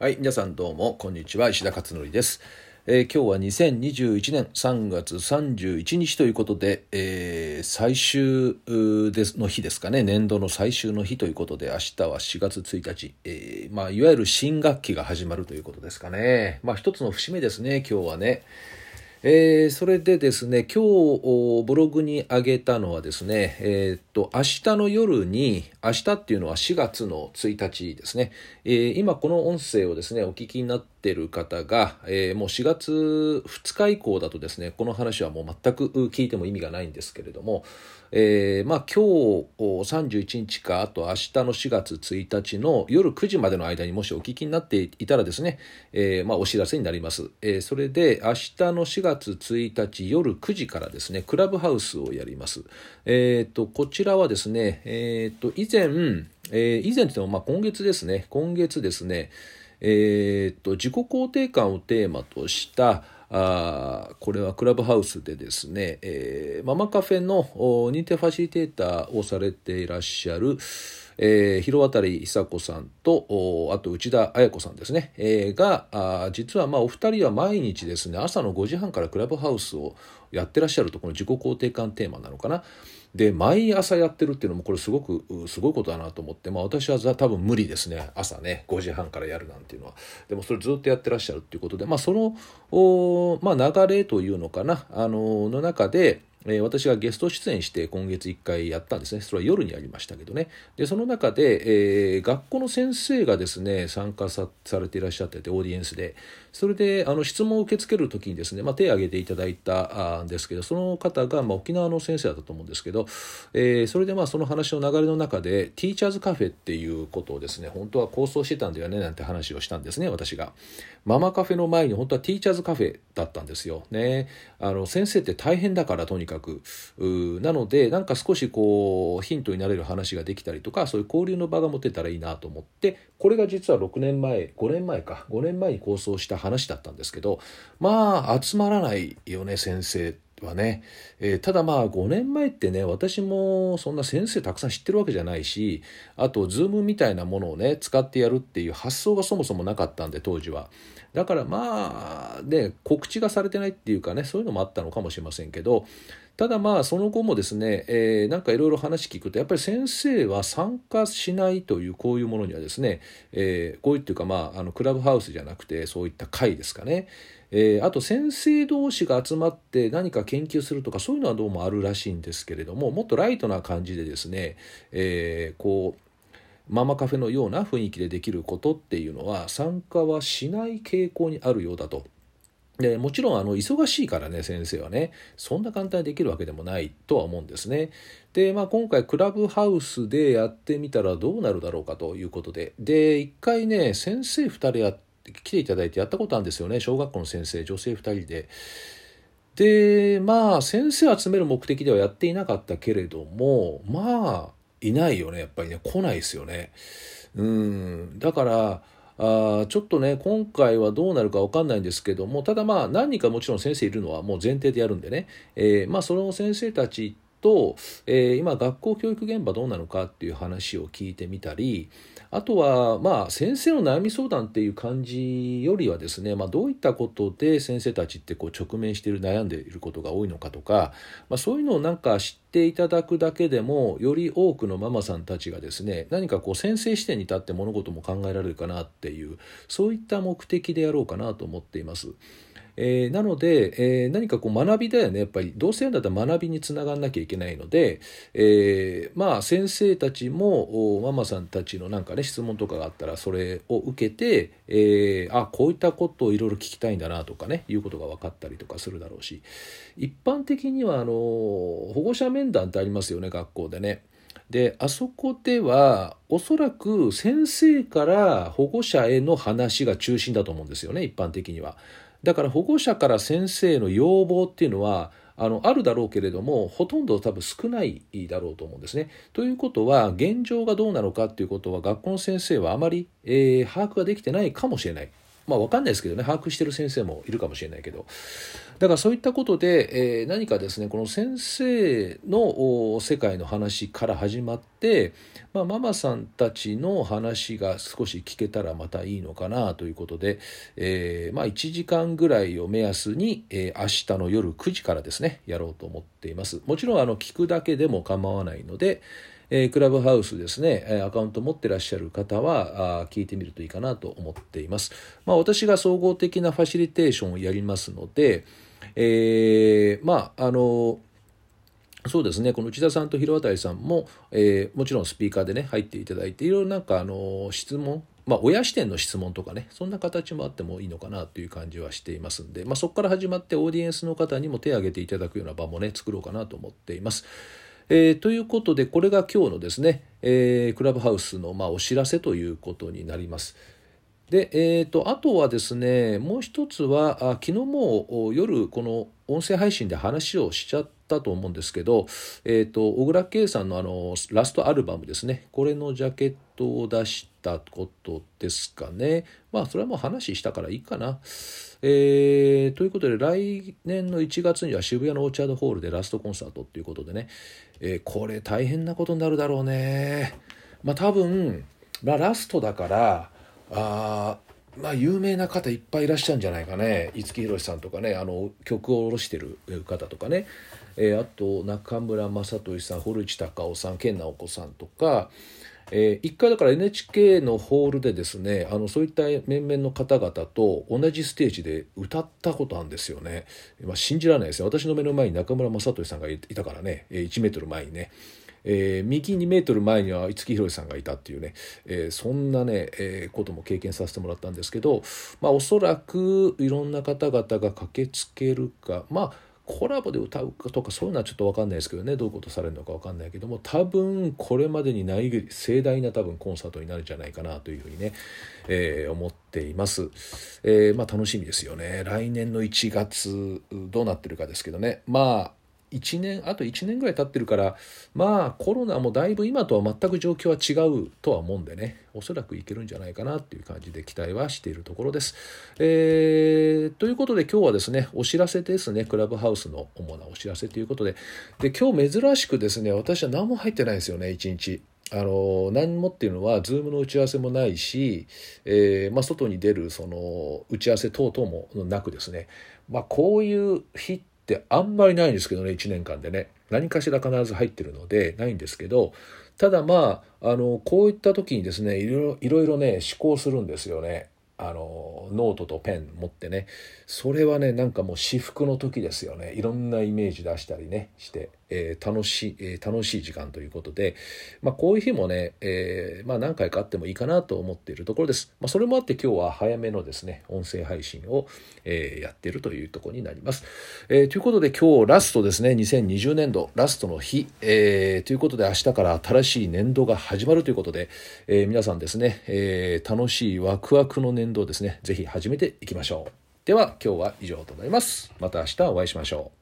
はい、皆さんどうも、こんにちは。石田勝則です。えー今日は2021年3月31日ということで、えー最終ですの日ですかね、年度の最終の日ということで、明日は4月1日、えーまあ、いわゆる新学期が始まるということですかね。まあ、一つの節目ですね、今日はね。えーそれでですね、今日ブログに上げたのはですね、えーっと、明日の夜に、明日っていうのは4月の1日ですね、えー今この音声をですね、お聞きになっている方が、えもう4月2日以降だとですね、この話はもう全く聞いても意味がないんですけれども、えーまあ今日31日か、あと明日の4月1日の夜9時までの間にもしお聞きになっていたらですね、えーまあお知らせになります。えーそれで明日の4月1日夜9時からですね、クラブハウスをやります。えっ、と、こちらはですね、えっ、と、以前、え以前といってもまあ今月ですね、今月ですね、えっ、と、自己肯定感をテーマとした、あこれはクラブハウスでですね、えーママカフェの認定ファシリテーターをされていらっしゃる、えー、広渡久子さんとあと内田彩子さんですね、えーがあ実はまあお二人は毎日ですね朝の5時半からクラブハウスをやってらっしゃるとこの自己肯定感テーマなのかな。で毎朝やってるっていうのもこれすごくすごいことだなと思って、まあ、私は多分無理ですね。朝ね5時半からやるなんていうのは。でもそれずっとやってらっしゃるっていうことで、まあ、その、まあ、流れというのかな。あのの中でえ私がゲスト出演して今月1回やったんですね。それは夜にやりましたけどね。でその中で、えー学校の先生がですね参加されていらっしゃっててオーディエンスで。それであの質問を受け付ける時にですね、まあ、手を挙げていただいたんですけどその方が、まあ、沖縄の先生だったと思うんですけど、えーそれでまあその話の流れの中でティーチャーズカフェっていうことをですね本当は構想してたんだよねなんて話をしたんですね私が。ママカフェの前に本当はティーチャーズカフェだったんですよ。ね。あの先生って大変だからとにかく。うーなのでなんか少しこうヒントになれる話ができたりとかそういう交流の場が持てたらいいなと思ってこれが実は6年前5年前か5年前に構想した話だったんですけどまあ集まらないよね先生って。はね、えーただまあ5年前ってね私もそんな先生たくさん知ってるわけじゃないしあと Zoom みたいなものをね使ってやるっていう発想がそもそもなかったんで当時は。だからまあね告知がされてないっていうかねそういうのもあったのかもしれませんけどただまあその後もですね、えーなんかいろいろ話聞くとやっぱり先生は参加しないというこういうものにはですね、えーこういうっていうかまああのクラブハウスじゃなくてそういった会ですかね、えーあと先生同士が集まって何か研究するとかそういうのはどうもあるらしいんですけれどももっとライトな感じでですね、えーこうママカフェのような雰囲気でできることっていうのは参加はしない傾向にあるようだと。でもちろんあの忙しいからね先生はねそんな簡単にできるわけでもないとは思うんですね。でまあ今回クラブハウスでやってみたらどうなるだろうかということでで一回ね先生2人やって来ていただいてやったことあるんですよね小学校の先生女性2人で。でまあ先生集める目的ではやっていなかったけれどもまあいないよねやっぱりね来ないですよね。うんだからあちょっとね今回はどうなるか分かんないんですけどもただまあ何人かもちろん先生いるのはもう前提でやるんでね、えーまあその先生たちと、えー今学校教育現場どうなのかっていう話を聞いてみたりあとはまあ先生の悩み相談っていう感じよりはですね、まあ、どういったことで先生たちってこう直面している悩んでいることが多いのかとか、まあ、そういうのをなんか知っていただくだけでもより多くのママさんたちがですね何かこう先生視点に立って物事も考えられるかなっていうそういった目的でやろうかなと思っています。えーなので、えー何かこう学びだよねやっぱりどうせやんだったら学びにつながんなきゃいけないので、えーまあ先生たちもママさんたちのなんかね質問とかがあったらそれを受けて、えーあこういったことをいろいろ聞きたいんだなとかねいうことが分かったりとかするだろうし一般的にはあの保護者面談ってありますよね学校でね。であそこではおそらく先生から保護者への話が中心だと思うんですよね一般的には。だから保護者から先生の要望っていうのはあのあるだろうけれどもほとんど多分少ないだろうと思うんですね。ということは現状がどうなのかっていうことは学校の先生はあまり、えー把握ができてないかもしれない。まあ分かんないですけどね把握してる先生もいるかもしれないけど。だからそういったことで、えー、何かですねこの先生の世界の話から始まって、まあ、ママさんたちの話が少し聞けたらまたいいのかなということで、えー、まあ、1時間ぐらいを目安に、えー、明日の夜9時からですねやろうと思っています。もちろんあの聞くだけでも構わないのでえー、クラブハウスですね、アカウント持ってらっしゃる方は、あ聞いてみるといいかなと思っています。まあ、私が総合的なファシリテーションをやりますので、えー、まあ、あの、そうですね、この内田さんと広渡さんも、えー、もちろんスピーカーでね、入っていただいて、いろいろなんか、あの、質問、まあ、親視点の質問とかね、そんな形もあってもいいのかなという感じはしていますんで、まあ、そこから始まってオーディエンスの方にも手を挙げていただくような場もね、作ろうかなと思っています。えー、ということでこれが今日のですね、えー、クラブハウスのまあお知らせということになります。で、えーと、あとはですねもう一つはあ昨日も夜この音声配信で話をしちゃったと思うんですけど、えーと、小倉圭さんのあのラストアルバムですね。これのジャケットを出したことですかね。まあそれはもう話したからいいかな。えー、ということで来年の1月には渋谷のオーチャードホールでラストコンサートということでね、えー、これ大変なことになるだろうね。まあ多分、まあ、ラストだからあまあ有名な方いっぱいいらっしゃるんじゃないかね。五木ひろしさんとかねあの曲を下ろしてる方とかね、えー、あと中村雅俊さん堀内孝雄さん健直子さんとかえー、一回だから NHK のホールでですねあのそういった面々の方々と同じステージで歌ったことあるんですよね、まあ、信じられないですね。私の目の前に中村雅俊さんがいたからね。1メートル前にね。えー、右2メートル前には五木ひろしさんがいたっていうね、えー、そんなね、えー、ことも経験させてもらったんですけど、まあ、おそらくいろんな方々が駆けつけるかまあコラボで歌うかとかそういうのはちょっと分かんないですけどねどういうことされるのか分かんないけども多分これまでにない盛大な多分コンサートになるんじゃないかなというふうにね、えー、思っています、えー、まあ楽しみですよね。来年の1月どうなってるかですけどね。まあ1年あと1年ぐらい経ってるからまあコロナもだいぶ今とは全く状況は違うとは思うんでねおそらくいけるんじゃないかなっていう感じで期待はしているところです。えー、ということで今日はですねお知らせですねクラブハウスの主なお知らせということでで今日珍しくですね私は何も入ってないですよね1日。あの何もっていうのは Zoom の打ち合わせもないし、えーまあ、外に出るその打ち合わせ等々もなくですね、まあ、こういう日ってあんまりないんですけどね1年間でね。何かしら必ず入ってるのでないんですけどただまああのこういった時にですねいろいろね思考するんですよね。あのノートとペン持ってね。それはねなんかもう至福の時ですよね。いろんなイメージ出したりねして。えー、楽しい、えー、楽しい時間ということで、まあ、こういう日もね、えー、まあ、何回かあってもいいかなと思っているところです。まあ、それもあって今日は早めのですね、音声配信を、えやっているというところになります。えということで今日ラストですね、2020年度ラストの日、えということで明日から新しい年度が始まるということで、え皆さんですね、え楽しいワクワクの年度をですね、ぜひ始めていきましょう。では今日は以上となります。また明日お会いしましょう。